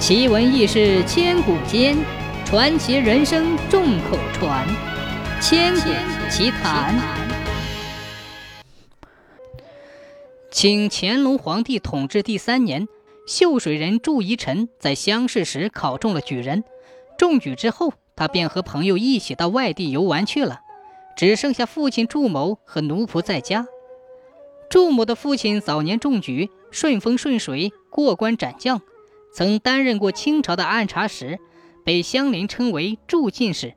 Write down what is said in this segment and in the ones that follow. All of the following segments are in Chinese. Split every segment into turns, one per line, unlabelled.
奇闻异事千古间，传奇人生众口传。千古奇谈。清乾隆皇帝统治第三年，秀水人祝宜臣在乡试时考中了举人，中举之后，他便和朋友一起到外地游玩去了，只剩下父亲祝某和奴仆在家。祝某的父亲早年中举，顺风顺水，过关斩将。曾担任过清朝的按察使，被乡邻称为祝进士，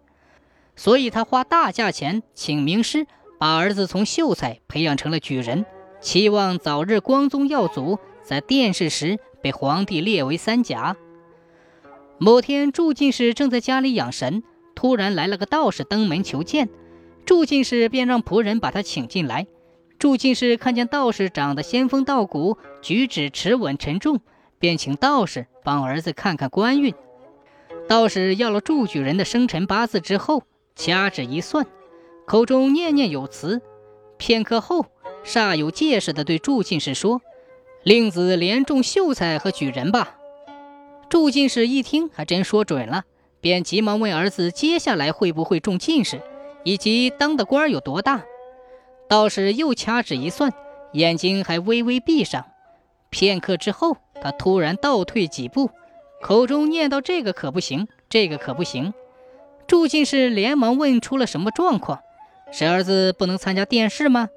所以他花大价钱请名师，把儿子从秀才培养成了举人，期望早日光宗耀祖，在殿试时被皇帝列为三甲。某天，祝进士正在家里养神，突然来了个道士登门求见，祝进士便让仆人把他请进来。祝进士看见道士长得仙风道骨，举止持稳沉重。便请道士帮儿子看看官运。道士要了祝举人的生辰八字之后，掐指一算，口中念念有词。片刻后，煞有介事地对祝进士说：“令子连中秀才和举人吧。”祝进士一听，还真说准了，便急忙问儿子：“接下来会不会中进士，以及当的官有多大？”道士又掐指一算，眼睛还微微闭上。片刻之后。他突然倒退几步，口中念叨：“这个可不行，这个可不行。”祝进士连忙问：“出了什么状况？是儿子不能参加殿试吗？”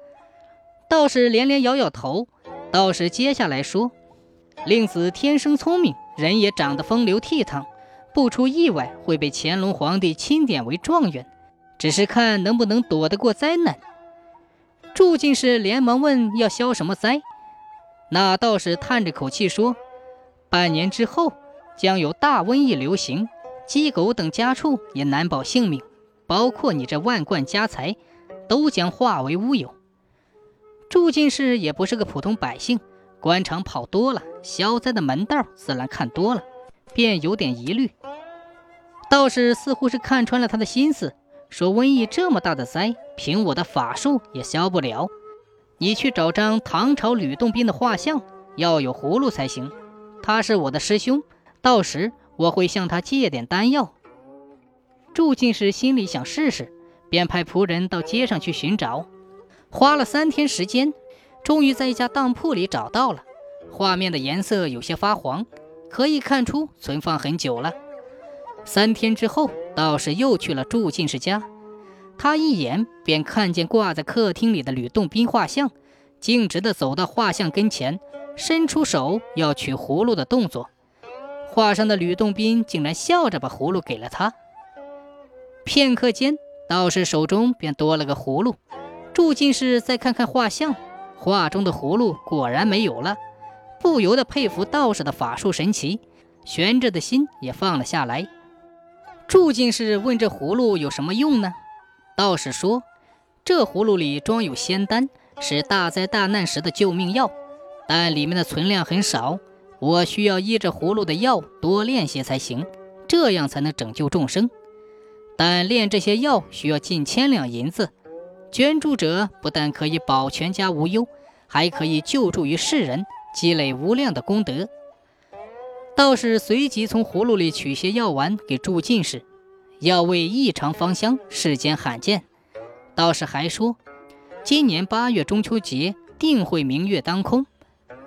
道士连连摇摇头。道士接下来说：“令子天生聪明，人也长得风流倜傥，不出意外会被乾隆皇帝钦点为状元，只是看能不能躲得过灾难。”祝进士连忙问：“要消什么灾？”那道士叹着口气说：“半年之后将有大瘟疫流行，鸡狗等家畜也难保性命，包括你这万贯家财，都将化为乌有。”祝进士也不是个普通百姓，官场跑多了，消灾的门道自然看多了，便有点疑虑。道士似乎是看穿了他的心思，说：“瘟疫这么大的灾，凭我的法术也消不了。”你去找张唐朝吕洞宾的画像，要有葫芦才行。他是我的师兄，到时我会向他借点丹药。祝进士心里想试试，便派仆人到街上去寻找，花了三天时间，终于在一家当铺里找到了。画面的颜色有些发黄，可以看出存放很久了。三天之后，道士又去了祝进士家。他一眼便看见挂在客厅里的吕洞宾画像，径直地走到画像跟前，伸出手要取葫芦的动作。画上的吕洞宾竟然笑着把葫芦给了他。片刻间，道士手中便多了个葫芦。祝进士再看看画像，画中的葫芦果然没有了，不由得佩服道士的法术神奇，悬着的心也放了下来。祝进士问：“这葫芦有什么用呢？”道士说：“这葫芦里装有仙丹，是大灾大难时的救命药，但里面的存量很少。我需要依着葫芦的药多炼些才行，这样才能拯救众生。但炼这些药需要近千两银子，捐助者不但可以保全家无忧，还可以救助于世人，积累无量的功德。”道士随即从葫芦里取些药丸给祝进士。药味异常芳香，世间罕见。道士还说，今年八月中秋节定会明月当空，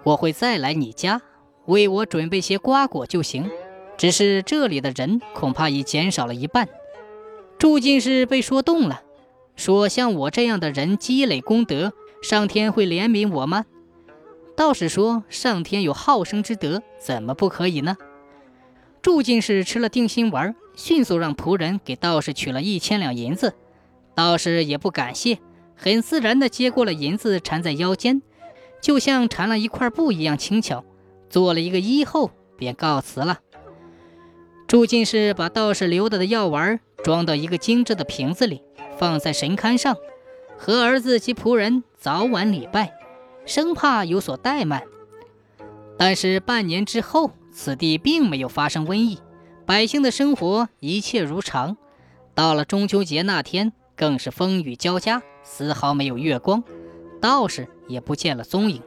我会再来你家，为我准备些瓜果就行。只是这里的人恐怕已减少了一半。祝进是被说动了，说像我这样的人积累功德，上天会怜悯我吗？道士说，上天有好生之德，怎么不可以呢？祝进士吃了定心丸，迅速让仆人给道士取了一千两银子。道士也不感谢，很自然地接过了银子，缠在腰间，就像缠了一块布一样轻巧。做了一个揖后，便告辞了。祝进士把道士留的的药丸装到一个精致的瓶子里，放在神龛上，和儿子及仆人早晚礼拜，生怕有所怠慢。但是半年之后。此地并没有发生瘟疫，百姓的生活一切如常。到了中秋节那天，更是风雨交加，丝毫没有月光，道士也不见了踪影。